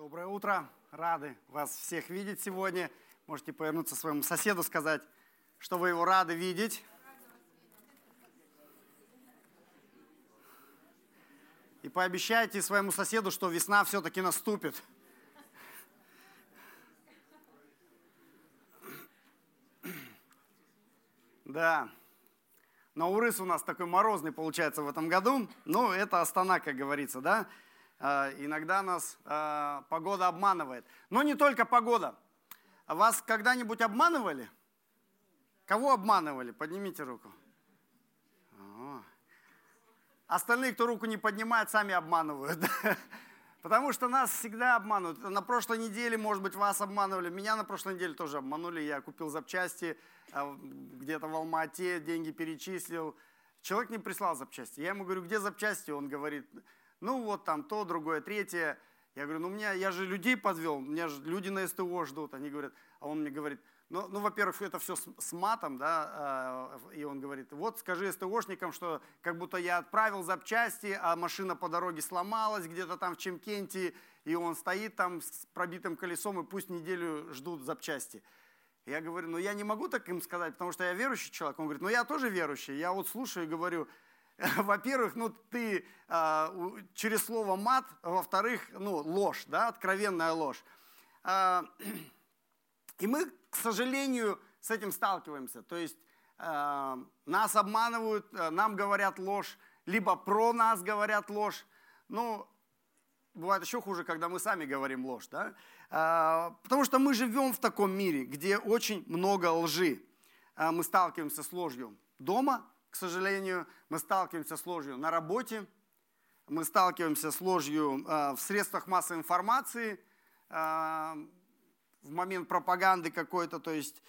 Доброе утро. Рады вас всех видеть сегодня. Можете повернуться своему соседу, сказать, что вы его рады видеть. И пообещайте своему соседу, что весна все-таки наступит. Да. Наурыс у нас такой морозный получается в этом году. Ну, это Астана, как говорится, да. А, иногда нас а, погода обманывает. Но не только погода. Вас когда-нибудь обманывали? Кого обманывали? Поднимите руку. О. Остальные, кто руку не поднимает, сами обманывают. Потому что нас всегда обманывают. На прошлой неделе, может быть, вас обманывали. Меня на прошлой неделе тоже обманули. Я купил запчасти а, где-то в Алма-Ате, деньги перечислил. Человек не прислал запчасти. Я ему говорю, где запчасти? Он говорит, ну вот там то, другое, третье. Я говорю, ну у меня, я же людей подвел, меня же люди на СТО ждут. Они говорят, а он мне говорит, ну, ну во-первых, это все с, с матом, да, э, и он говорит, вот скажи СТОшникам, что как будто я отправил запчасти, а машина по дороге сломалась где-то там в Чемкенте, и он стоит там с пробитым колесом, и пусть неделю ждут запчасти. Я говорю, ну я не могу так им сказать, потому что я верующий человек. Он говорит, ну я тоже верующий. Я вот слушаю и говорю, во-первых, ну ты а, через слово мат, во-вторых, ну ложь, да, откровенная ложь. А, и мы, к сожалению, с этим сталкиваемся. То есть а, нас обманывают, а, нам говорят ложь, либо про нас говорят ложь. Ну, бывает еще хуже, когда мы сами говорим ложь, да? А, потому что мы живем в таком мире, где очень много лжи. А, мы сталкиваемся с ложью дома, к сожалению, мы сталкиваемся с ложью на работе, мы сталкиваемся с ложью э, в средствах массовой информации, э, в момент пропаганды какой-то, то есть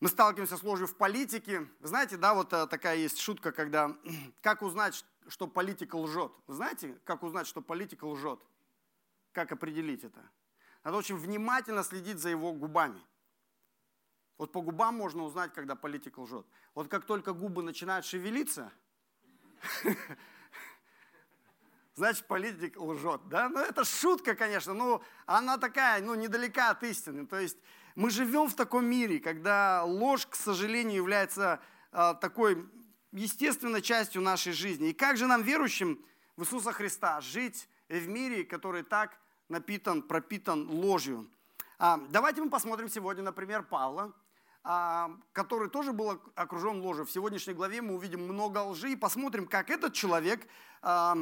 мы сталкиваемся с ложью в политике. Знаете, да, вот э, такая есть шутка, когда как узнать, что политика лжет? Знаете, как узнать, что политика лжет? Как определить это? Надо очень внимательно следить за его губами – вот по губам можно узнать, когда политик лжет. Вот как только губы начинают шевелиться, значит, политик лжет. Да? Ну, это шутка, конечно, но она такая, ну, недалека от истины. То есть мы живем в таком мире, когда ложь, к сожалению, является э, такой естественной частью нашей жизни. И как же нам, верующим в Иисуса Христа, жить в мире, который так напитан, пропитан ложью? А, давайте мы посмотрим сегодня, например, Павла, а, который тоже был окружен ложью. В сегодняшней главе мы увидим много лжи и посмотрим, как этот человек а,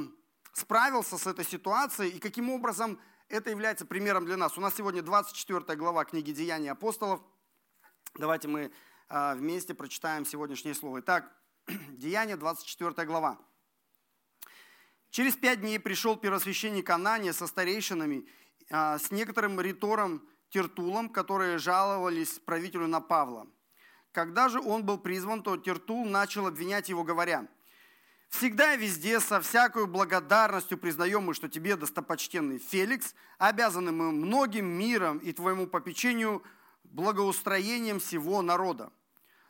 справился с этой ситуацией и каким образом это является примером для нас. У нас сегодня 24 глава книги «Деяния апостолов». Давайте мы а, вместе прочитаем сегодняшнее слово. Итак, Деяния, 24 глава. Через пять дней пришел первосвященник Анания со старейшинами, с некоторым ритором Тертулом, которые жаловались правителю на Павла. Когда же он был призван, то Тертул начал обвинять его, говоря, «Всегда и везде со всякой благодарностью признаем мы, что тебе, достопочтенный Феликс, обязаны мы многим миром и твоему попечению благоустроением всего народа.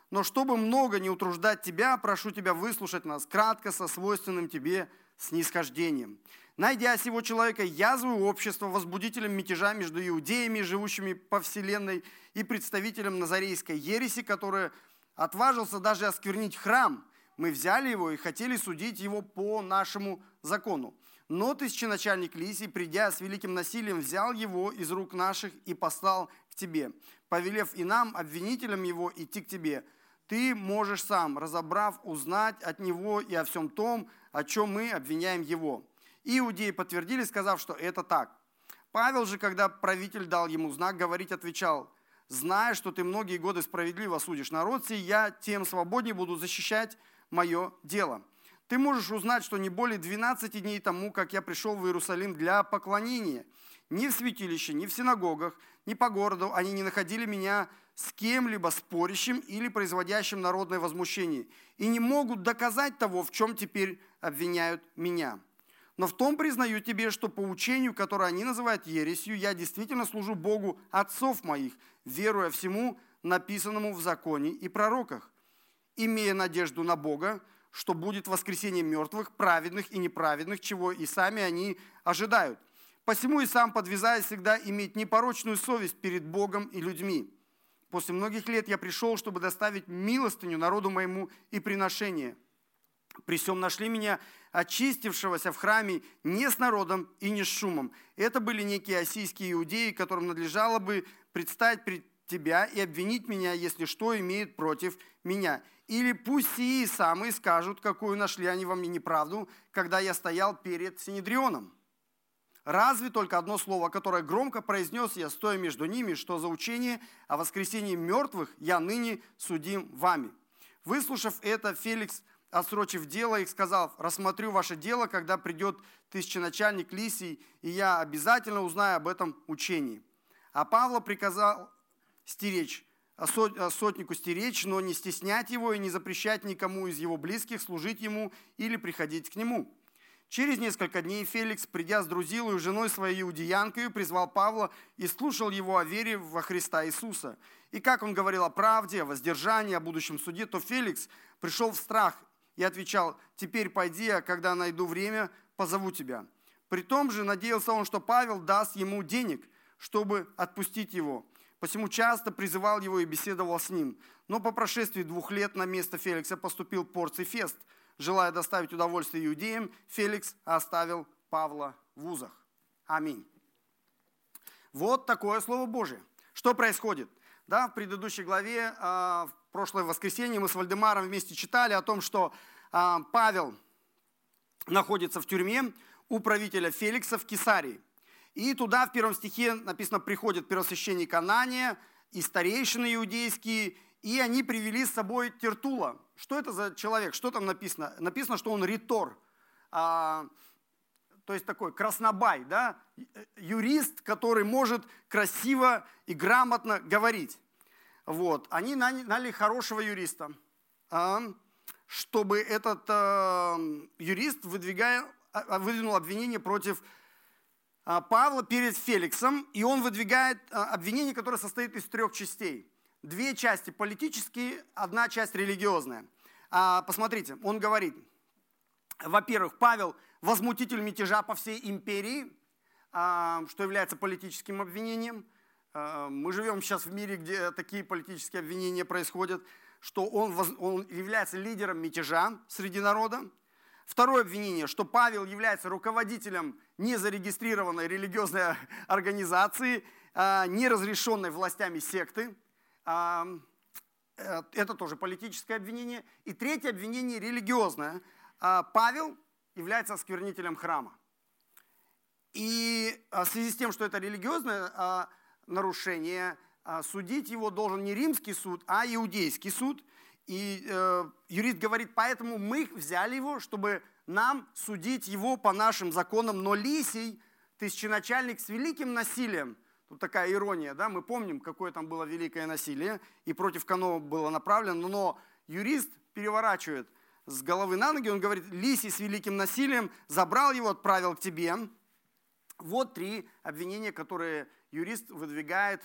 Но чтобы много не утруждать тебя, прошу тебя выслушать нас кратко со свойственным тебе снисхождением. Найдя сего человека язву общества, возбудителем мятежа между иудеями, живущими по вселенной, и представителем назарейской ереси, который отважился даже осквернить храм, мы взяли его и хотели судить его по нашему закону. Но тысяченачальник Лисий, придя с великим насилием, взял его из рук наших и послал к тебе, повелев и нам, обвинителям его, идти к тебе. Ты можешь сам, разобрав, узнать от него и о всем том, о чем мы обвиняем его. Иудеи подтвердили, сказав, что это так. Павел же, когда правитель дал ему знак, говорить отвечал, зная, что ты многие годы справедливо судишь народ сей, я тем свободнее буду защищать мое дело. Ты можешь узнать, что не более 12 дней тому, как я пришел в Иерусалим для поклонения, ни в святилище, ни в синагогах, ни по городу они не находили меня с кем-либо спорящим или производящим народное возмущение, и не могут доказать того, в чем теперь обвиняют меня. Но в том признаю тебе, что по учению, которое они называют ересью, я действительно служу Богу отцов моих, веруя всему написанному в законе и пророках, имея надежду на Бога, что будет воскресение мертвых, праведных и неправедных, чего и сами они ожидают. Посему и сам подвязаюсь всегда иметь непорочную совесть перед Богом и людьми. После многих лет я пришел, чтобы доставить милостыню народу моему и приношение. При всем нашли меня очистившегося в храме не с народом и не с шумом. Это были некие осийские иудеи, которым надлежало бы предстать пред тебя и обвинить меня, если что имеют против меня. Или пусть сии самые скажут, какую нашли они во мне неправду, когда я стоял перед Синедрионом. Разве только одно слово, которое громко произнес я, стоя между ними, что за учение о воскресении мертвых я ныне судим вами. Выслушав это, Феликс, отсрочив дело, их сказал, рассмотрю ваше дело, когда придет тысяченачальник Лисий, и я обязательно узнаю об этом учении. А Павла приказал стеречь, сотнику стеречь, но не стеснять его и не запрещать никому из его близких служить ему или приходить к нему. Через несколько дней Феликс, придя с Друзилой, женой своей иудеянкой, призвал Павла и слушал его о вере во Христа Иисуса. И как он говорил о правде, о воздержании, о будущем суде, то Феликс пришел в страх и отвечал, «Теперь пойди, а когда найду время, позову тебя». При том же надеялся он, что Павел даст ему денег, чтобы отпустить его. Посему часто призывал его и беседовал с ним. Но по прошествии двух лет на место Феликса поступил Порций Фест – желая доставить удовольствие иудеям, Феликс оставил Павла в узах. Аминь. Вот такое Слово Божие. Что происходит? Да, в предыдущей главе, а, прошлое воскресенье мы с Вальдемаром вместе читали о том, что а, Павел находится в тюрьме у правителя Феликса в Кесарии. И туда в первом стихе написано, приходит первосвященник Анания и старейшины иудейские, и они привели с собой Тертула, что это за человек? Что там написано? Написано, что он ритор, а, то есть такой краснобай, да? юрист, который может красиво и грамотно говорить. Вот. Они наняли хорошего юриста, а, чтобы этот а, юрист выдвигая, а, выдвинул обвинение против Павла перед Феликсом, и он выдвигает обвинение, которое состоит из трех частей – две части политические, одна часть религиозная. Посмотрите, он говорит, во-первых, Павел возмутитель мятежа по всей империи, что является политическим обвинением. А, мы живем сейчас в мире, где такие политические обвинения происходят, что он, он является лидером мятежа среди народа. Второе обвинение, что Павел является руководителем незарегистрированной религиозной организации, неразрешенной властями секты. Э, это тоже политическое обвинение. И третье обвинение религиозное. А, Павел является осквернителем храма. И а, в связи с тем, что это религиозное а, нарушение, судить его должен не римский суд, а иудейский суд. И э, юрист говорит, поэтому мы взяли его, чтобы нам судить его по нашим законам. Но Лисий, тысяченачальник с великим насилием, Тут такая ирония, да, мы помним, какое там было великое насилие, и против кого было направлено, но юрист переворачивает с головы на ноги, он говорит, Лисий с великим насилием забрал его, отправил к тебе. Вот три обвинения, которые юрист выдвигает,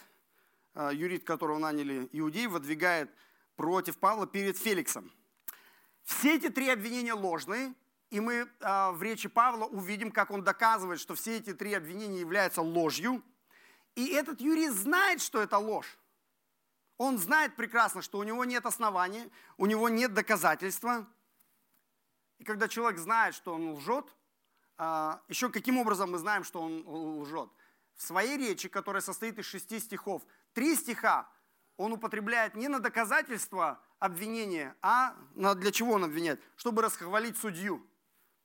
э, юрист, которого наняли иудей, выдвигает против Павла перед Феликсом. Все эти три обвинения ложные, и мы э, в речи Павла увидим, как он доказывает, что все эти три обвинения являются ложью – и этот юрист знает, что это ложь. Он знает прекрасно, что у него нет основания, у него нет доказательства. И когда человек знает, что он лжет, а, еще каким образом мы знаем, что он лжет? В своей речи, которая состоит из шести стихов, три стиха он употребляет не на доказательство обвинения, а на, для чего он обвиняет? Чтобы расхвалить судью.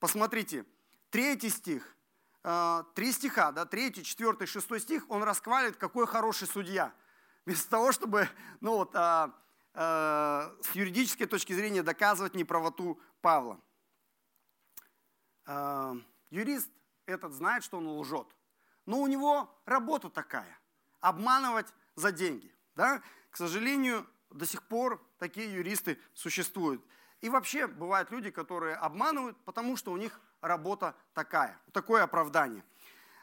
Посмотрите, третий стих. Э, три стиха, да, третий, четвертый, шестой стих, он расхваливает, какой хороший судья. Вместо того, чтобы ну, вот, а, а, с юридической точки зрения доказывать неправоту Павла. А, юрист этот знает, что он лжет. Но у него работа такая – обманывать за деньги. Да? К сожалению, до сих пор такие юристы существуют. И вообще бывают люди, которые обманывают, потому что у них работа такая, такое оправдание.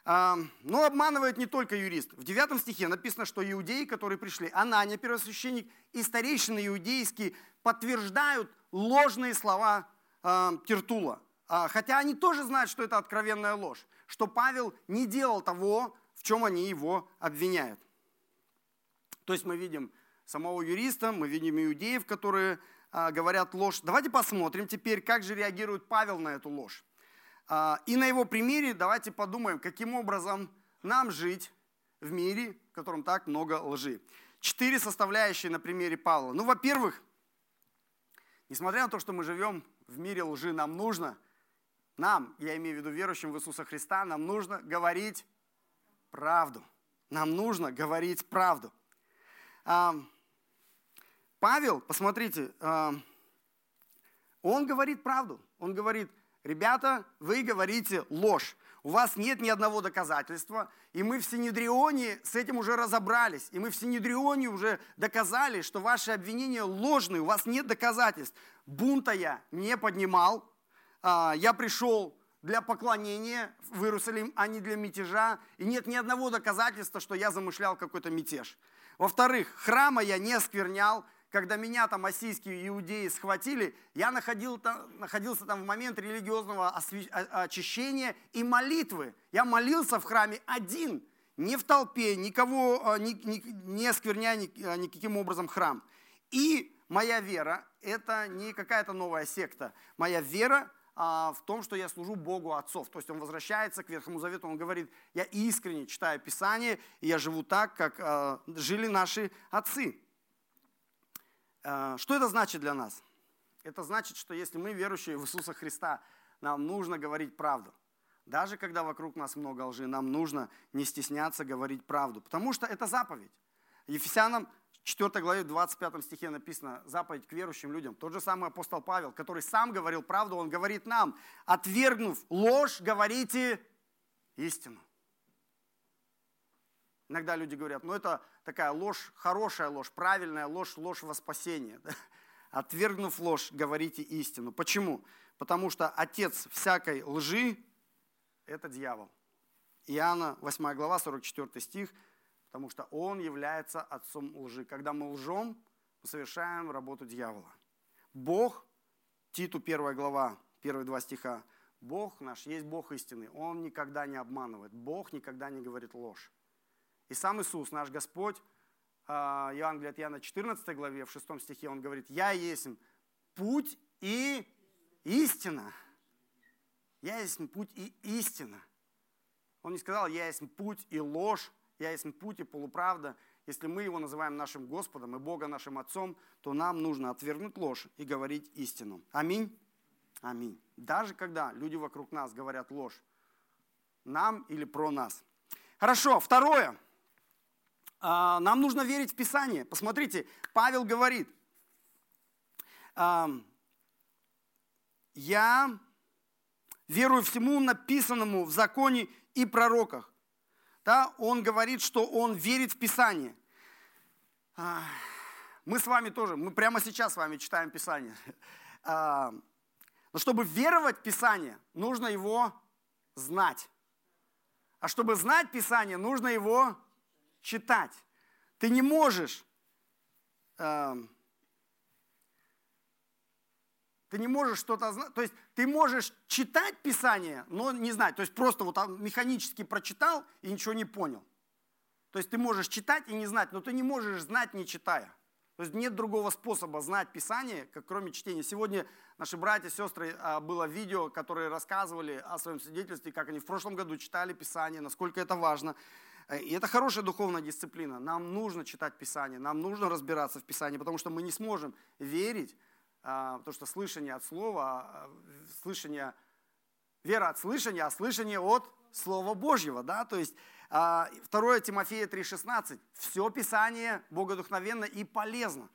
Но обманывает не только юрист. В 9 стихе написано, что иудеи, которые пришли, Анания, первосвященник, и старейшины иудейские подтверждают ложные слова Тертула. А, хотя они тоже знают, что это откровенная ложь. Что Павел не делал того, в чем они его обвиняют. То есть мы видим самого юриста, мы видим иудеев, которые а, говорят ложь. Давайте посмотрим теперь, как же реагирует Павел на эту ложь. А, и на его примере давайте подумаем, каким образом нам жить в мире, в котором так много лжи. Четыре составляющие на примере Павла. Ну, во-первых, несмотря на то, что мы живем в мире лжи, нам нужно, нам, я имею в виду верующим в Иисуса Христа, нам нужно говорить правду. Нам нужно говорить правду. Павел, посмотрите, он говорит правду. Он говорит, ребята, вы говорите ложь. У вас нет ни одного доказательства, и мы в Синедрионе с этим уже разобрались, и мы в Синедрионе уже доказали, что ваши обвинения ложные, у вас нет доказательств. Бунта я не поднимал, а, я пришел для поклонения в Иерусалим, а не для мятежа, и нет ни одного доказательства, что я замышлял какой-то мятеж. Во-вторых, храма я не осквернял, когда меня там ассийские иудеи схватили, я находил, находился там в момент религиозного очищения и молитвы. Я молился в храме один, не в толпе, никого а, не, не, не оскверняя а, никаким образом храм. И моя вера – это не какая-то новая секта. Моя вера а, в том, что я служу Богу отцов. То есть он возвращается к Ветхому Завету, он говорит, я искренне читаю Писание, и я живу так, как жили наши отцы. Э, что это значит для нас? Это значит, что если мы верующие в Иисуса Христа, нам нужно говорить правду. Даже когда вокруг нас много лжи, нам нужно не стесняться говорить правду, потому что это заповедь. Ефесянам 4 главе 25 стихе написано заповедь к верующим людям. Тот же самый апостол Павел, который сам говорил правду, он говорит нам, отвергнув ложь, говорите истину. Иногда люди говорят, ну это такая ложь, хорошая ложь, правильная ложь, ложь во спасение. Отвергнув ложь, говорите истину. Почему? Потому что отец всякой лжи – это дьявол. Иоанна 8 глава, 44 стих, потому что он является отцом лжи. Когда мы лжем, мы совершаем работу дьявола. Бог, Титу 1 глава, первые два стиха, Бог наш есть Бог истины. Он никогда не обманывает. Бог никогда не говорит ложь. И сам Иисус, наш Господь, а, Евангелие от Иоанна 14 главе, в 6 стихе, он говорит, «Я есть путь и истина». Я есть путь и истина. Он не сказал, я есть путь и ложь, я есть путь и полуправда. Если мы его называем нашим Господом и Бога нашим Отцом, то нам нужно отвергнуть ложь и говорить истину. Аминь. Аминь. Даже когда люди вокруг нас говорят ложь, нам или про нас. Хорошо, второе – а, нам нужно верить в Писание. Посмотрите, Павел говорит, я верую всему написанному в законе и пророках. Да, он говорит, что он верит в Писание. А, мы с вами тоже, мы прямо сейчас с вами читаем Писание. А, но чтобы веровать в Писание, нужно его знать. А чтобы знать Писание, нужно его читать. Ты не можешь, э, ты не можешь что-то знать, то есть ты можешь читать Писание, но не знать, то есть просто вот механически прочитал и ничего не понял. То есть ты можешь читать и не знать, но ты не можешь знать, не читая. То есть нет другого способа знать Писание, как кроме чтения. Сегодня наши братья и сестры, а, было видео, которые рассказывали о своем свидетельстве, как они в прошлом году читали Писание, насколько это важно. Э, и это хорошая духовная дисциплина. Нам нужно читать Писание, нам нужно разбираться в Писании, потому что мы не сможем верить, потому что слышание от Слова, а, слышание, вера от слышания, а слышание от Слова Божьего. Да? То есть 2 а, Тимофея 3,16. Все Писание богодухновенно и полезно.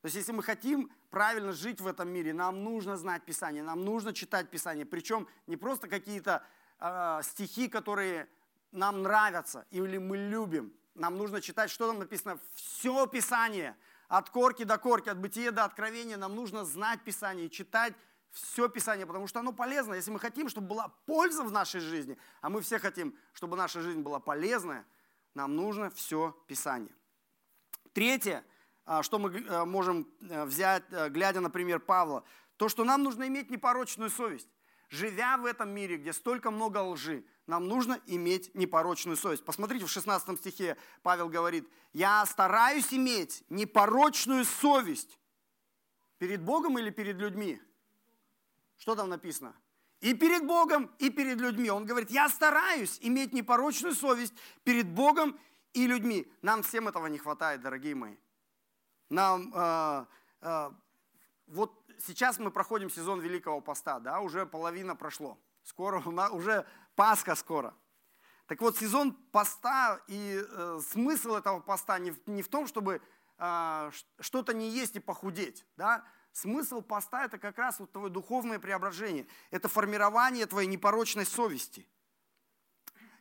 То есть если мы хотим правильно жить в этом мире, нам нужно знать Писание, нам нужно читать Писание. Причем не просто какие-то стихи, которые нам нравятся или мы любим. Нам нужно читать, что там написано. Все Писание, от корки до корки, от бытия до откровения. Нам нужно знать Писание читать все Писание, потому что оно полезно. Если мы хотим, чтобы была польза в нашей жизни, а мы все хотим, чтобы наша жизнь была полезная, нам нужно все Писание. Третье, а, что мы э, можем э, взять, э, глядя на пример Павла, то, что нам нужно иметь непорочную совесть. Живя в этом мире, где столько много лжи, нам нужно иметь непорочную совесть. Посмотрите, в 16 стихе Павел говорит, я стараюсь иметь непорочную совесть перед Богом или перед людьми? Что там написано? И перед Богом, и перед людьми. Он говорит, я стараюсь иметь непорочную совесть перед Богом и людьми. Нам всем этого не хватает, дорогие мои. Нам э, э, вот сейчас мы проходим сезон Великого Поста, да, уже половина прошло. Скоро уже Пасха скоро. Так вот, сезон поста и э, смысл этого поста не, не в том, чтобы э, что-то не есть и похудеть. Да? Смысл поста – это как раз вот твое духовное преображение. Это формирование твоей непорочной совести.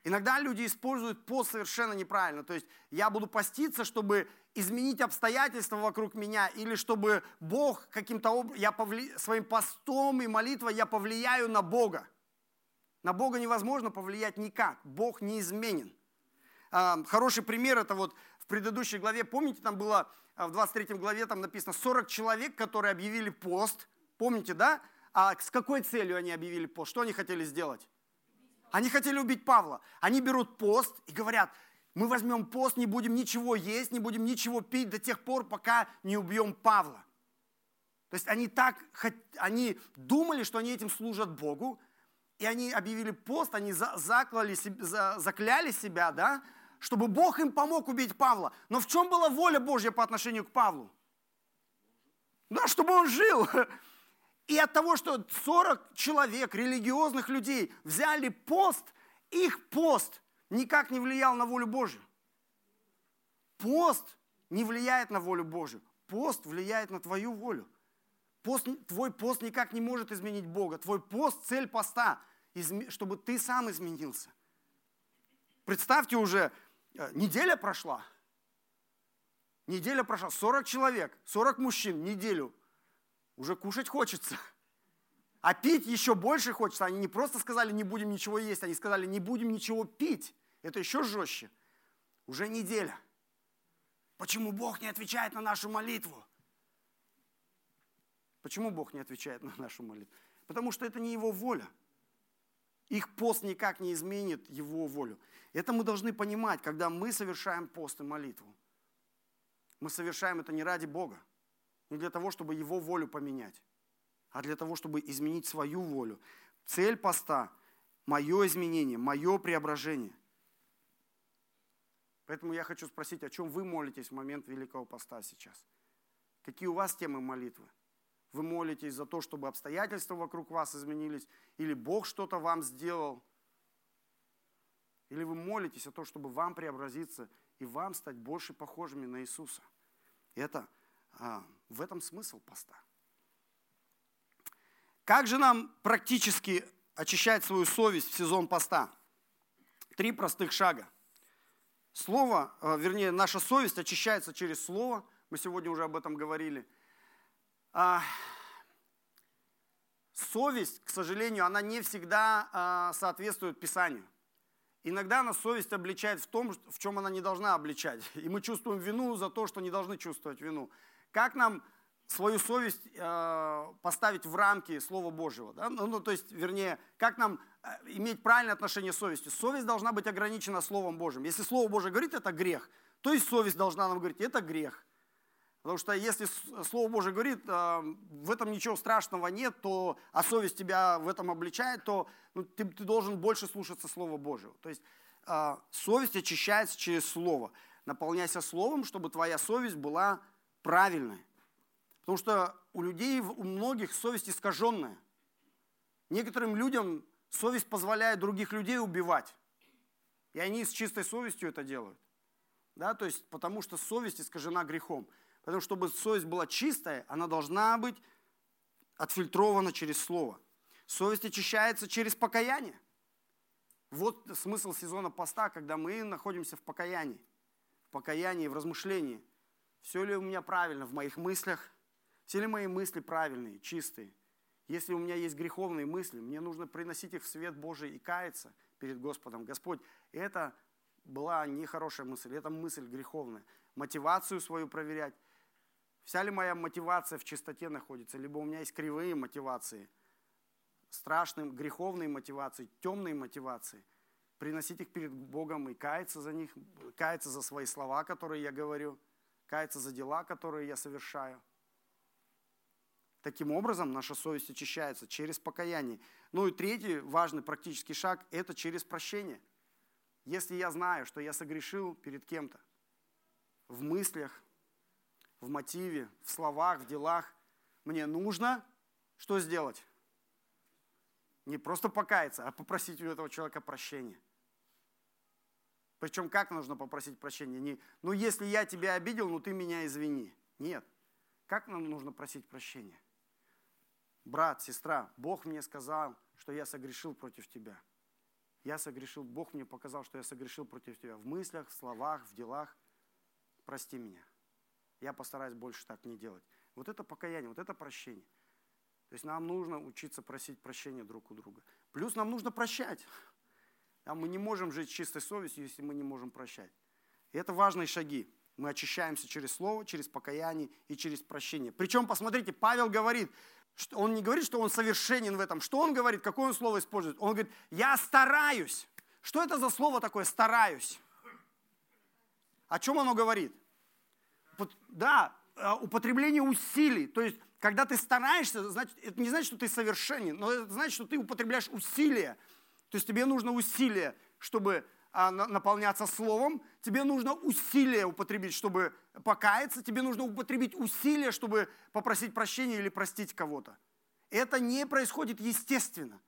Иногда люди используют пост совершенно неправильно. То есть я буду поститься, чтобы изменить обстоятельства вокруг меня, или чтобы Бог каким-то образом, я повли... своим постом и молитвой я повлияю на Бога. На Бога невозможно повлиять никак. Бог неизменен. А, хороший пример это вот в предыдущей главе, помните, там было а, в 23 главе, там написано 40 человек, которые объявили пост. Помните, да? А с какой целью они объявили пост? Что они хотели сделать? Они хотели убить Павла. Они берут пост и говорят, мы возьмем пост, не будем ничего есть, не будем ничего пить до тех пор, пока не убьем Павла. То есть они так, они думали, что они этим служат Богу, и они объявили пост, они заклали, закляли себя, да, чтобы Бог им помог убить Павла. Но в чем была воля Божья по отношению к Павлу? Да, чтобы он жил. И от того, что 40 человек, религиозных людей, взяли пост, их пост никак не влиял на волю Божью. Пост не влияет на волю Божью. Пост влияет на твою волю. Пост, твой пост никак не может изменить Бога. Твой пост – цель поста, чтобы ты сам изменился. Представьте уже, э, неделя прошла. Неделя прошла, 40 человек, 40 мужчин, неделю. Уже кушать хочется. А пить еще больше хочется. Они не просто сказали, не будем ничего есть, они сказали, не будем ничего пить. Это еще жестче. Уже неделя. Почему Бог не отвечает на нашу молитву? Почему Бог не отвечает на нашу молитву? Потому что это не Его воля. Их пост никак не изменит Его волю. Это мы должны понимать, когда мы совершаем пост и молитву. Мы совершаем это не ради Бога, не для того, чтобы Его волю поменять, а для того, чтобы изменить свою волю. Цель поста – мое изменение, мое преображение. Поэтому я хочу спросить, о чем вы молитесь в момент Великого Поста сейчас? Какие у вас темы молитвы? Вы молитесь за то, чтобы обстоятельства вокруг вас изменились, или Бог что-то вам сделал, или вы молитесь о том, чтобы вам преобразиться и вам стать больше похожими на Иисуса. Это, а, в этом смысл поста. Как же нам практически очищать свою совесть в сезон поста? Три простых шага. Слово, а, вернее, наша совесть очищается через Слово. Мы сегодня уже об этом говорили – а, совесть, к сожалению, она не всегда а, соответствует Писанию. Иногда она совесть обличает в том, в чем она не должна обличать. И мы чувствуем вину за то, что не должны чувствовать вину. Как нам свою совесть э, поставить в рамки Слова Божьего? Да? Ну, ну, то есть, вернее, как нам э, иметь правильное отношение с совестью? Совесть должна быть ограничена Словом Божьим. Если Слово Божье говорит, это грех, то и совесть должна нам говорить, это грех. Потому что если Слово Божие говорит, а, в этом ничего страшного нет, то, а совесть тебя в этом обличает, то ну, ты, ты должен больше слушаться Слова Божьего. То есть а, совесть очищается через Слово. Наполняйся Словом, чтобы твоя совесть была правильной. Потому что у людей, у многих совесть искаженная. Некоторым людям совесть позволяет других людей убивать. И они с чистой совестью это делают. Да, то есть, потому что совесть искажена грехом. Потому что чтобы совесть была чистая, она должна быть отфильтрована через Слово. Совесть очищается через покаяние. Вот смысл сезона поста, когда мы находимся в покаянии. В покаянии, в размышлении. Все ли у меня правильно в моих мыслях? Все ли мои мысли правильные, чистые? Если у меня есть греховные мысли, мне нужно приносить их в свет Божий и каяться перед Господом. Господь, это была нехорошая мысль, это мысль греховная. Мотивацию свою проверять. Вся ли моя мотивация в чистоте находится, либо у меня есть кривые мотивации, страшные, греховные мотивации, темные мотивации. приносить их перед Богом и каяться за них, каяться за свои слова, которые я говорю, каяться за дела, которые я совершаю. Таким образом, наша совесть очищается через покаяние. Ну и третий важный практический шаг – это через прощение. Если я знаю, что я согрешил перед кем-то, в мыслях, в мотиве, в словах, в делах, мне нужно что сделать? Не просто покаяться, а попросить у этого человека прощения. Причем как нужно попросить прощения? Не, ну если я тебя обидел, ну ты меня извини. Нет. Как нам нужно просить прощения? Брат, сестра, Бог мне сказал, что я согрешил против тебя. Я согрешил, Бог мне показал, что я согрешил против тебя в мыслях, в словах, в делах. Прости меня. Я постараюсь больше так не делать. Вот это покаяние, вот это прощение. То есть нам нужно учиться просить прощения друг у друга. Плюс нам нужно прощать. А мы не можем жить чистой совестью, если мы не можем прощать. И это важные шаги. Мы очищаемся через слово, через покаяние и через прощение. Причем, посмотрите, Павел говорит, что он не говорит, что он совершенен в этом. Что он говорит, какое он слово использует? Он говорит, я стараюсь. Что это за слово такое «стараюсь»? О чем оно говорит? Да, э, употребление усилий. То есть, когда ты стараешься, значит, это не значит, что ты совершенен, но это значит, что ты употребляешь усилия. То есть тебе нужно усилие, чтобы наполняться словом, тебе нужно усилие употребить, чтобы покаяться, тебе нужно употребить усилие, чтобы попросить прощения или простить кого-то. Это не происходит естественно.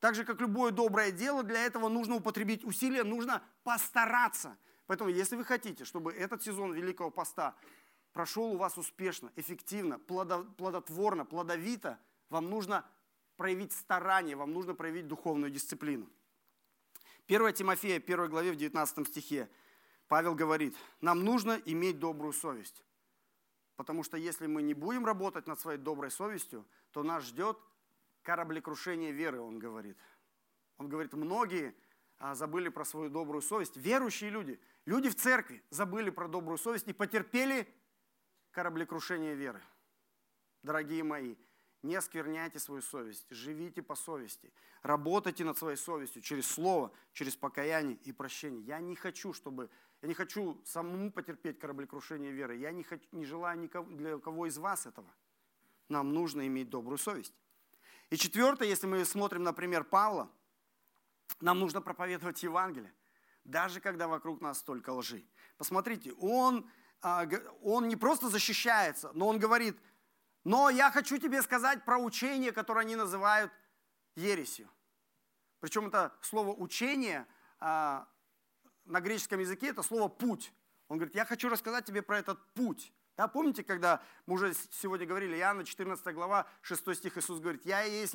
Так же, как любое доброе дело, для этого нужно употребить усилия, нужно постараться. Поэтому, если вы хотите, чтобы этот сезон Великого Поста прошел у вас успешно, эффективно, плодотворно, плодовито, вам нужно проявить старание, вам нужно проявить духовную дисциплину. 1 Тимофея, 1 главе, в 19 стихе, Павел говорит, нам нужно иметь добрую совесть. Потому что если мы не будем работать над своей доброй совестью, то нас ждет кораблекрушение веры, он говорит. Он говорит, многие а, забыли про свою добрую совесть. Верующие люди, люди в церкви забыли про добрую совесть и потерпели кораблекрушение веры. Дорогие мои, не оскверняйте свою совесть, живите по совести, работайте над своей совестью через слово, через покаяние и прощение. Я не хочу, чтобы, я не хочу самому потерпеть кораблекрушение веры. Я не, хочу, не желаю никого, для кого из вас этого. Нам нужно иметь добрую совесть. И четвертое, если мы смотрим, например, Павла, нам нужно проповедовать Евангелие, даже когда вокруг нас столько лжи. Посмотрите, он, а, он не просто защищается, но он говорит – но я хочу тебе сказать про учение, которое они называют ересью. Причем это слово учение а, на греческом языке это слово путь. Он говорит, я хочу рассказать тебе про этот путь. Да, помните, когда мы уже сегодня говорили, Иоанна 14 глава, 6 стих Иисус говорит, я есть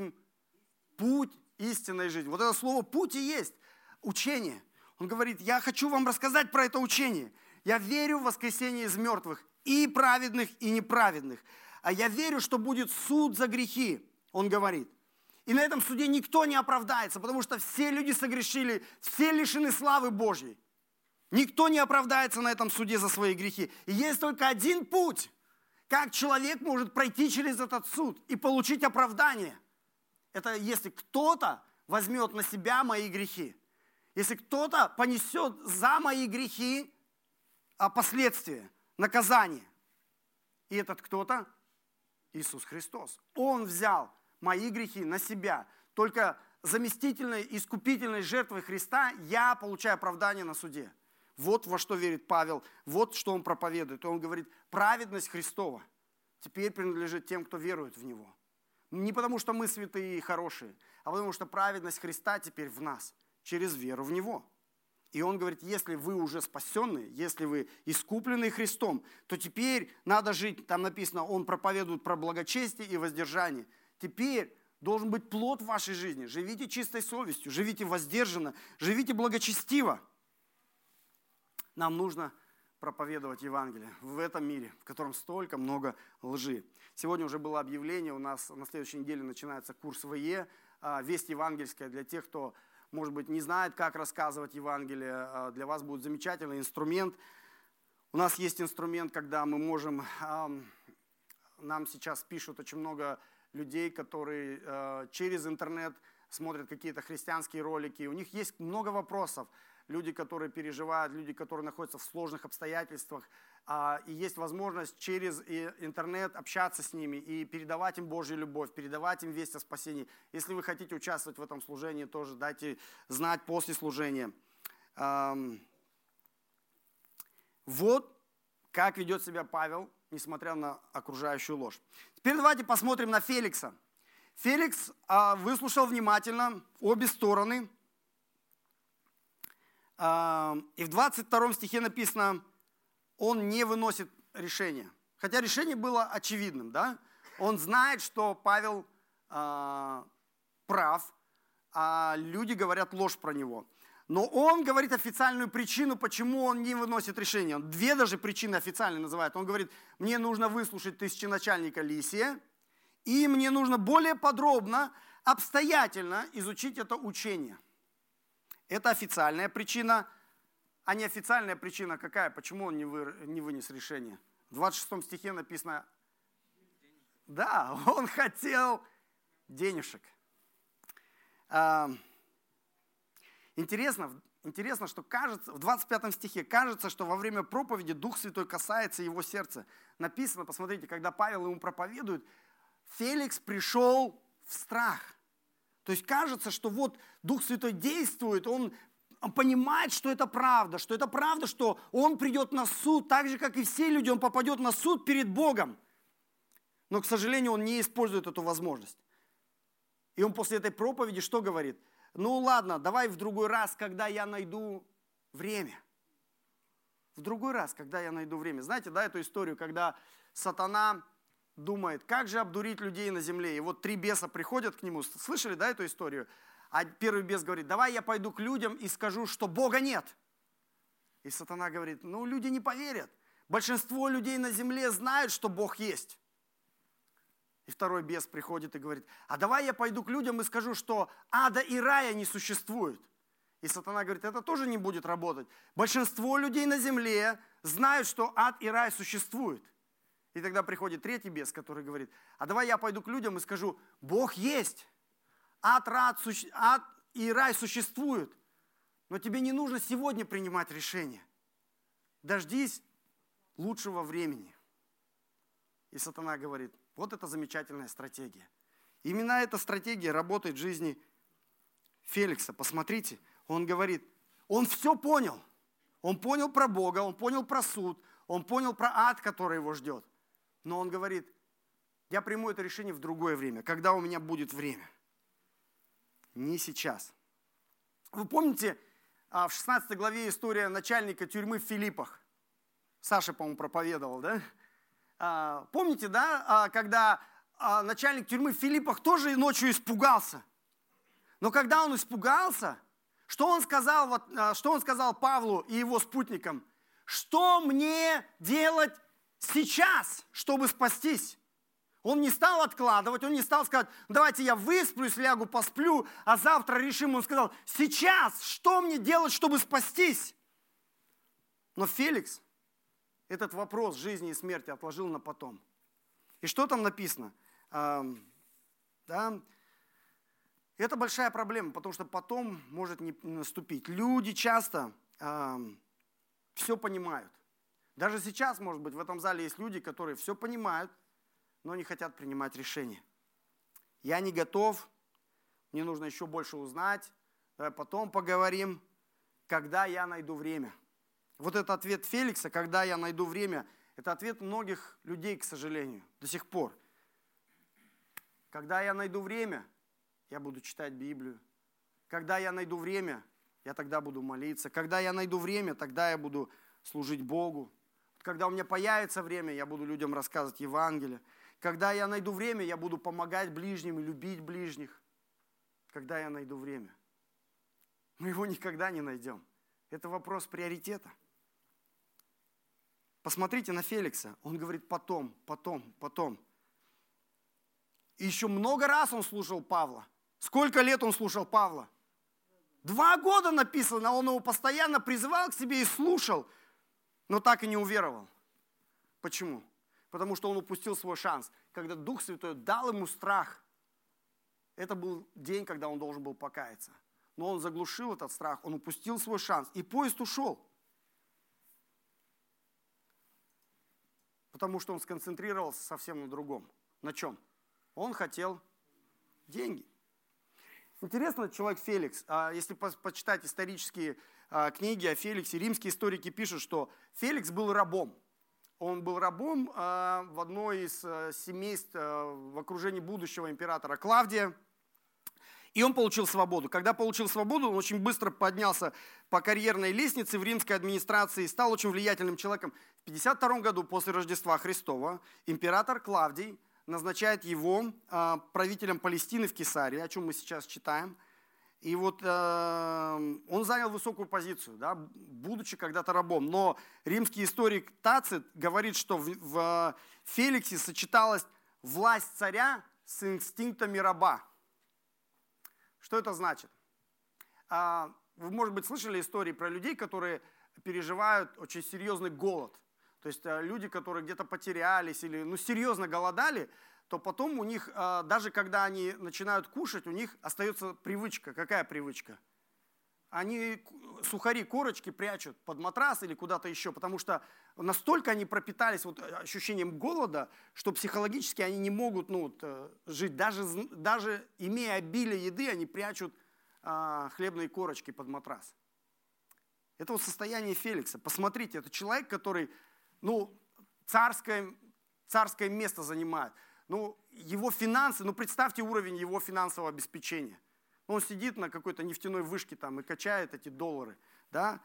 путь истинной жизни. Вот это слово путь и есть учение. Он говорит, я хочу вам рассказать про это учение. Я верю в воскресение из мертвых и праведных, и неправедных а я верю, что будет суд за грехи, он говорит. И на этом суде никто не оправдается, потому что все люди согрешили, все лишены славы Божьей. Никто не оправдается на этом суде за свои грехи. И есть только один путь, как человек может пройти через этот суд и получить оправдание. Это если кто-то возьмет на себя мои грехи. Если кто-то понесет за мои грехи а последствия, наказание. И этот кто-то Иисус Христос. Он взял мои грехи на себя. Только заместительной, искупительной жертвой Христа я получаю оправдание на суде. Вот во что верит Павел, вот что он проповедует. Он говорит, праведность Христова теперь принадлежит тем, кто верует в Него. Не потому, что мы святые и хорошие, а потому, что праведность Христа теперь в нас, через веру в Него. И он говорит, если вы уже спасенные, если вы искуплены Христом, то теперь надо жить, там написано, он проповедует про благочестие и воздержание. Теперь должен быть плод в вашей жизни. Живите чистой совестью, живите воздержанно, живите благочестиво. Нам нужно проповедовать Евангелие в этом мире, в котором столько много лжи. Сегодня уже было объявление, у нас на следующей неделе начинается курс ВЕ, а, весть евангельская для тех, кто может быть, не знает, как рассказывать Евангелие, а для вас будет замечательный инструмент. У нас есть инструмент, когда мы можем, нам сейчас пишут очень много людей, которые а, через интернет смотрят какие-то христианские ролики, у них есть много вопросов. Люди, которые переживают, люди, которые находятся в сложных обстоятельствах, и есть возможность через интернет общаться с ними и передавать им Божью любовь, передавать им весть о спасении. Если вы хотите участвовать в этом служении, тоже дайте знать после служения. Вот как ведет себя Павел, несмотря на окружающую ложь. Теперь давайте посмотрим на Феликса. Феликс а, выслушал внимательно обе стороны. А, и в 22 стихе написано, он не выносит решения. Хотя решение было очевидным. Да? Он знает, что Павел а, прав, а люди говорят ложь про него. Но он говорит официальную причину, почему он не выносит решение. Он две даже причины официальные называет. Он говорит, мне нужно выслушать тысяченачальника Лисия, и мне нужно более подробно, обстоятельно изучить это учение. Это официальная причина, а неофициальная причина какая? Почему он не, вы, не вынес решение? В 26 стихе написано, да, он хотел денежек. Интересно, интересно, что кажется, в 25 стихе кажется, что во время проповеди Дух Святой касается его сердца. Написано, посмотрите, когда Павел ему проповедует, Феликс пришел в страх. То есть кажется, что вот Дух Святой действует, он понимает, что это правда, что это правда, что он придет на суд, так же, как и все люди, он попадет на суд перед Богом. Но, к сожалению, он не использует эту возможность. И он после этой проповеди что говорит? Ну ладно, давай в другой раз, когда я найду время. В другой раз, когда я найду время. Знаете, да, эту историю, когда сатана думает, как же обдурить людей на земле. И вот три беса приходят к нему. Слышали, да, эту историю? А первый бес говорит, давай я пойду к людям и скажу, что Бога нет. И сатана говорит, ну люди не поверят. Большинство людей на земле знают, что Бог есть. И второй бес приходит и говорит, а давай я пойду к людям и скажу, что ада и рая не существует. И сатана говорит, это тоже не будет работать. Большинство людей на земле знают, что ад и рай существуют. И тогда приходит третий бес, который говорит, а давай я пойду к людям и скажу, Бог есть, ад, рад, ад и рай существуют, но тебе не нужно сегодня принимать решение. Дождись лучшего времени. И сатана говорит, вот это замечательная стратегия. Именно эта стратегия работает в жизни Феликса. Посмотрите, он говорит, он все понял. Он понял про Бога, он понял про суд, он понял про ад, который его ждет. Но он говорит, я приму это решение в другое время, когда у меня будет время. Не сейчас. Вы помните, а, в 16 главе история начальника тюрьмы в Филиппах? Саша, по-моему, проповедовал, да? А, помните, да, а, когда начальник тюрьмы в Филиппах тоже ночью испугался. Но когда он испугался, что он сказал, что он сказал Павлу и его спутникам? Что мне делать сейчас, чтобы спастись. Он не стал откладывать, он не стал сказать, давайте я высплюсь, лягу, посплю, а завтра решим. Он сказал, сейчас, что мне делать, чтобы спастись? Но Феликс этот вопрос жизни и смерти отложил на потом. И что там написано? А, да, это большая проблема, потому что потом может не наступить. Люди часто а, все понимают. Даже сейчас, может быть, в этом зале есть люди, которые все понимают, но не хотят принимать решения. Я не готов, мне нужно еще больше узнать, давай потом поговорим, когда я найду время. Вот этот ответ Феликса, когда я найду время, это ответ многих людей, к сожалению, до сих пор. Когда я найду время, я буду читать Библию. Когда я найду время, я тогда буду молиться. Когда я найду время, тогда я буду служить Богу. Когда у меня появится время, я буду людям рассказывать Евангелие. Когда я найду время, я буду помогать ближним и любить ближних. Когда я найду время. Мы его никогда не найдем. Это вопрос приоритета. Посмотрите на Феликса. Он говорит потом, потом, потом. И еще много раз он слушал Павла. Сколько лет он слушал Павла? Два года написано, он его постоянно призывал к себе и слушал но так и не уверовал. Почему? Потому что он упустил свой шанс. Когда Дух Святой дал ему страх, это был день, когда он должен был покаяться. Но он заглушил этот страх, он упустил свой шанс, и поезд ушел. Потому что он сконцентрировался совсем на другом. На чем? Он хотел деньги. Интересно, человек Феликс, а если почитать исторические а, книги о Феликсе, римские историки пишут, что Феликс был рабом. Он был рабом а, в одной из семейств в окружении будущего императора Клавдия. И он получил свободу. Когда получил свободу, он очень быстро поднялся по карьерной лестнице в римской администрации и стал очень влиятельным человеком. В 52 году после Рождества Христова император Клавдий назначает его а, правителем Палестины в Кесарии, о чем мы сейчас читаем. И вот э, он занял высокую позицию, да, будучи когда-то рабом. Но римский историк Тацит говорит, что в, в Феликсе сочеталась власть царя с инстинктами раба. Что это значит? А, вы, может быть, слышали истории про людей, которые переживают очень серьезный голод. То есть э, люди, которые где-то потерялись или ну, серьезно голодали, то потом у них, а, даже когда они начинают кушать, у них остается привычка. Какая привычка? Они сухари, корочки прячут под матрас или куда-то еще, потому что настолько они пропитались вот ощущением голода, что психологически они не могут ну, вот, э, жить. Даже, даже имея обилие еды, они прячут а, хлебные корочки под матрас. Это вот состояние Феликса. Посмотрите, это человек, который ну, царское, царское место занимает ну, его финансы, ну, представьте уровень его финансового обеспечения. Он сидит на какой-то нефтяной вышке там и качает эти доллары, да.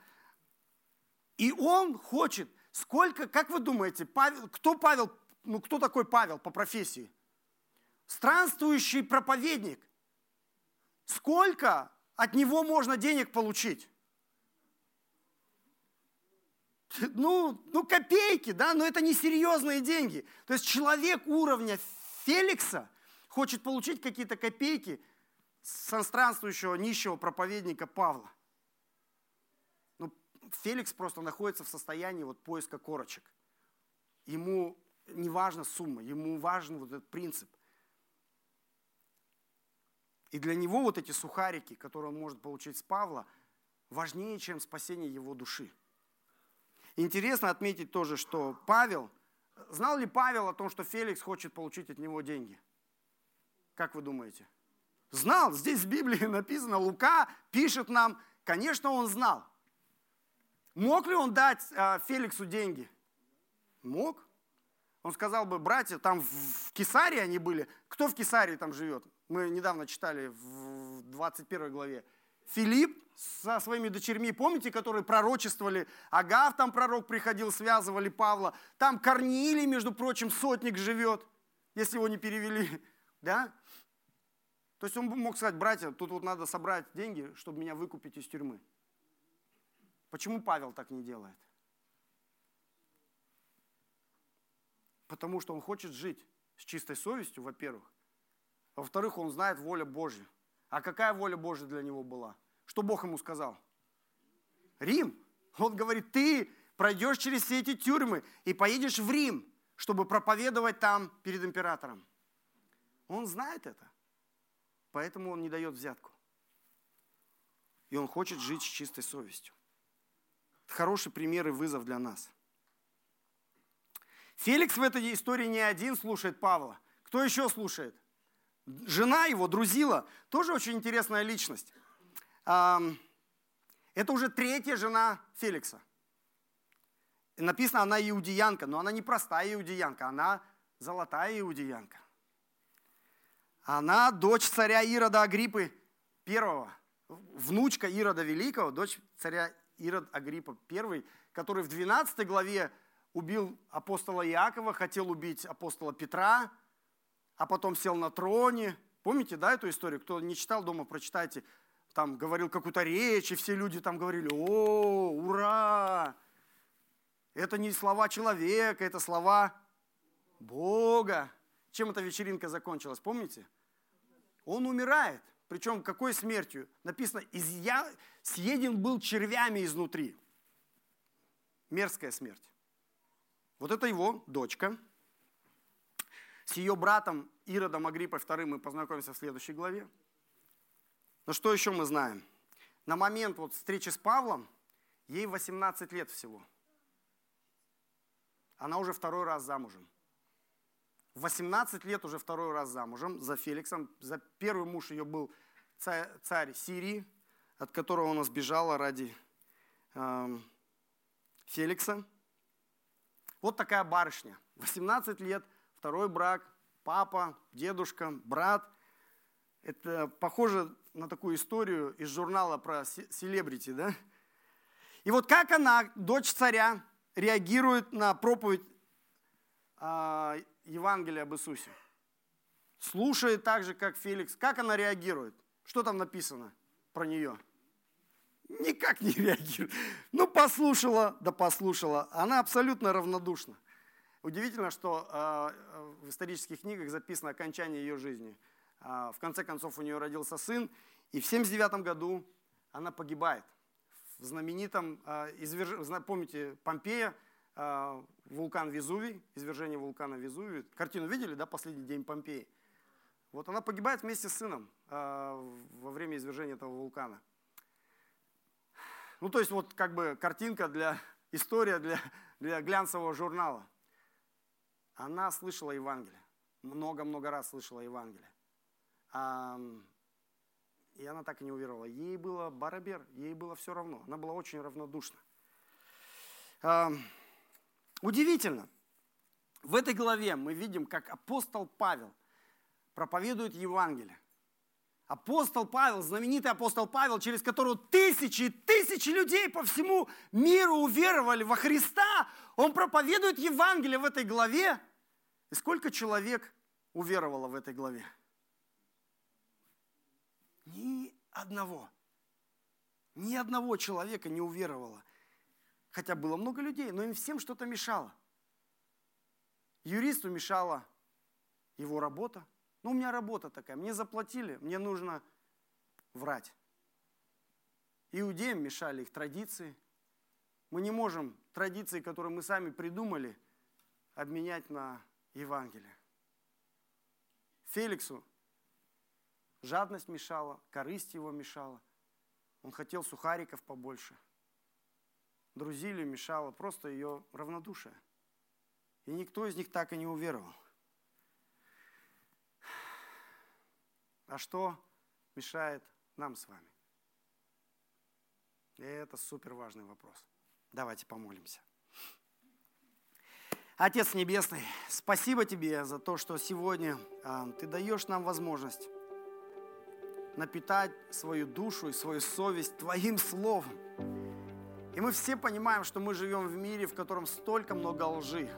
И он хочет, сколько, как вы думаете, Павел, кто Павел, ну, кто такой Павел по профессии? Странствующий проповедник. Сколько от него можно денег получить? Ну, ну копейки, да, но это не серьезные деньги. То есть человек уровня Феликса хочет получить какие-то копейки с странствующего нищего проповедника Павла. Но Феликс просто находится в состоянии вот поиска корочек. Ему не важна сумма, ему важен вот этот принцип. И для него вот эти сухарики, которые он может получить с Павла, важнее, чем спасение его души. Интересно отметить тоже, что Павел – Знал ли Павел о том, что Феликс хочет получить от него деньги? Как вы думаете? Знал. Здесь в Библии написано, Лука пишет нам, конечно, он знал. Мог ли он дать э, Феликсу деньги? Мог. Он сказал бы, братья, там в Кесарии они были. Кто в Кесарии там живет? Мы недавно читали в 21 главе. Филипп со своими дочерьми, помните, которые пророчествовали, Агав там пророк приходил, связывали Павла, там Корнилий, между прочим, сотник живет, если его не перевели, да? То есть он мог сказать, братья, тут вот надо собрать деньги, чтобы меня выкупить из тюрьмы. Почему Павел так не делает? Потому что он хочет жить с чистой совестью, во-первых. Во-вторых, он знает волю Божью. А какая воля Божья для него была? Что Бог ему сказал? Рим. Он говорит, ты пройдешь через все эти тюрьмы и поедешь в Рим, чтобы проповедовать там перед императором. Он знает это. Поэтому он не дает взятку. И он хочет жить с чистой совестью. Это хороший пример и вызов для нас. Феликс в этой истории не один слушает Павла. Кто еще слушает? Жена его, Друзила, тоже очень интересная личность. Это уже третья жена Феликса. Написано, она иудеянка, но она не простая иудеянка, она золотая иудеянка. Она дочь царя Ирода Агриппы первого, внучка Ирода Великого, дочь царя Ирод Агриппа первый, который в 12 главе убил апостола Иакова, хотел убить апостола Петра, а потом сел на троне. Помните, да, эту историю? Кто не читал дома, прочитайте. Там говорил какую-то речь, и все люди там говорили, о, ура! Это не слова человека, это слова Бога. Чем эта вечеринка закончилась, помните? Он умирает. Причем какой смертью? Написано, изъя... съеден был червями изнутри. Мерзкая смерть. Вот это его дочка. С ее братом Иродом Агриппой II мы познакомимся в следующей главе. Но что еще мы знаем? На момент вот встречи с Павлом ей 18 лет всего. Она уже второй раз замужем. 18 лет уже второй раз замужем за Феликсом. За первый муж ее был царь, Сирии, от которого она сбежала ради э, Феликса. Вот такая барышня. 18 лет, второй брак, папа, дедушка, брат. Это похоже на такую историю из журнала про селебрити, да? И вот как она, дочь царя, реагирует на проповедь э, Евангелия об Иисусе? Слушает так же, как Феликс. Как она реагирует? Что там написано про нее? Никак не реагирует. Ну, послушала, да послушала. Она абсолютно равнодушна. Удивительно, что э, в исторических книгах записано окончание ее жизни. Э, в конце концов, у нее родился сын, и в 79 году она погибает. В знаменитом, помните, Помпея, вулкан Везувий, извержение вулкана Везувий. Картину видели, да, «Последний день Помпеи»? Вот она погибает вместе с сыном во время извержения этого вулкана. Ну, то есть вот как бы картинка для, история для, для глянцевого журнала. Она слышала Евангелие. Много-много раз слышала Евангелие. А, и она так и не уверовала. Ей было барабер, ей было все равно. Она была очень равнодушна. А, удивительно. В этой главе мы видим, как апостол Павел – проповедует Евангелие. Апостол Павел, знаменитый апостол Павел, через которого тысячи и тысячи людей по всему миру уверовали во Христа, он проповедует Евангелие в этой главе. И сколько человек уверовало в этой главе? Ни одного. Ни одного человека не уверовало. Хотя было много людей, но им всем что-то мешало. Юристу мешала его работа – ну, у меня работа такая, мне заплатили, мне нужно врать. Иудеям мешали их традиции. Мы не можем традиции, которые мы сами придумали, обменять на Евангелие. Феликсу жадность мешала, корысть его мешала. Он хотел сухариков побольше. Друзилию мешало просто ее равнодушие. И никто из них так и не уверовал. А что мешает нам с вами? И это супер важный вопрос. Давайте помолимся. Отец Небесный, спасибо Тебе за то, что сегодня а, Ты даешь нам возможность напитать свою душу и свою совесть Твоим Словом. И мы все понимаем, что мы живем в мире, в котором столько много лжи.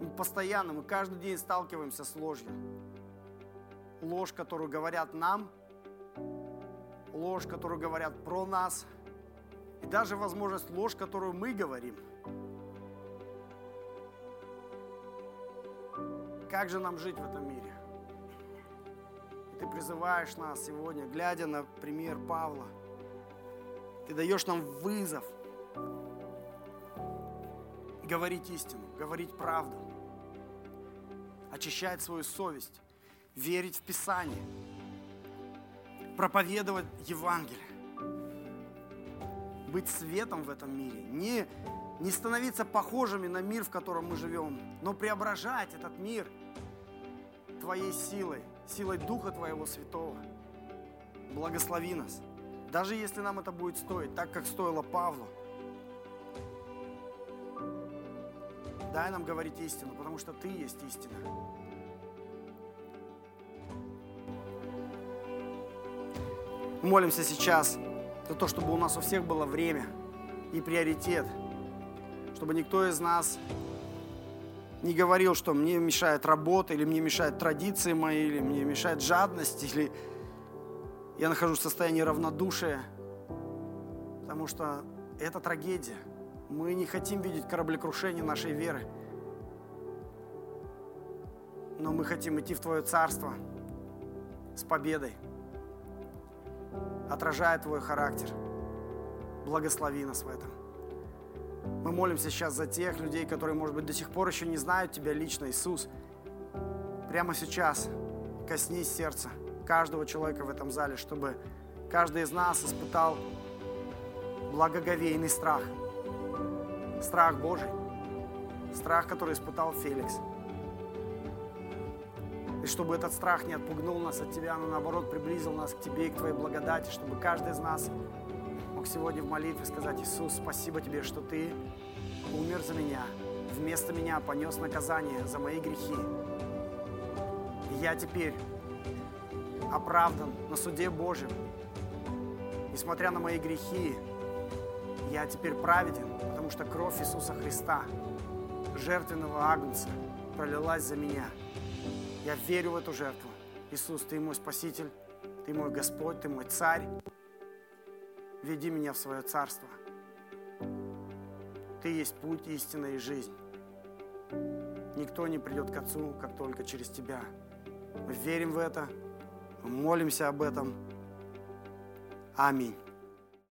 Мы постоянно, мы каждый день сталкиваемся с ложью ложь, которую говорят нам, ложь, которую говорят про нас, и даже возможность ложь, которую мы говорим. Как же нам жить в этом мире? И ты призываешь нас сегодня, глядя на пример Павла, ты даешь нам вызов говорить истину, говорить правду, очищать свою совесть, верить в Писание, проповедовать Евангелие, быть светом в этом мире, не, не становиться похожими на мир, в котором мы живем, но преображать этот мир Твоей силой, силой Духа Твоего Святого. Благослови нас, даже если нам это будет стоить, так как стоило Павлу. Дай нам говорить истину, потому что Ты есть истина. Молимся сейчас за то, чтобы у нас у всех было время и приоритет, чтобы никто из нас не говорил, что мне мешает работа, или мне мешают традиции мои, или мне мешает жадность, или я нахожусь в состоянии равнодушия, потому что это трагедия. Мы не хотим видеть кораблекрушение нашей веры, но мы хотим идти в Твое Царство с победой отражает Твой характер. Благослови нас в этом. Мы молимся сейчас за тех людей, которые, может быть, до сих пор еще не знают Тебя лично, Иисус. Прямо сейчас коснись сердца каждого человека в этом зале, чтобы каждый из нас испытал благоговейный страх. Страх Божий. Страх, который испытал Феликс. И чтобы этот страх не отпугнул нас от Тебя, но наоборот приблизил нас к Тебе и к Твоей благодати, чтобы каждый из нас мог сегодня в молитве сказать, Иисус, спасибо Тебе, что Ты умер за меня, вместо меня понес наказание за мои грехи. И я теперь оправдан на суде Божьем. Несмотря на мои грехи, я теперь праведен, потому что кровь Иисуса Христа, жертвенного Агнца, пролилась за меня – я верю в эту жертву. Иисус, Ты мой Спаситель, Ты мой Господь, Ты мой Царь. Веди меня в свое царство. Ты есть путь, истина и жизнь. Никто не придет к Отцу, как только через Тебя. Мы верим в это, мы молимся об этом. Аминь.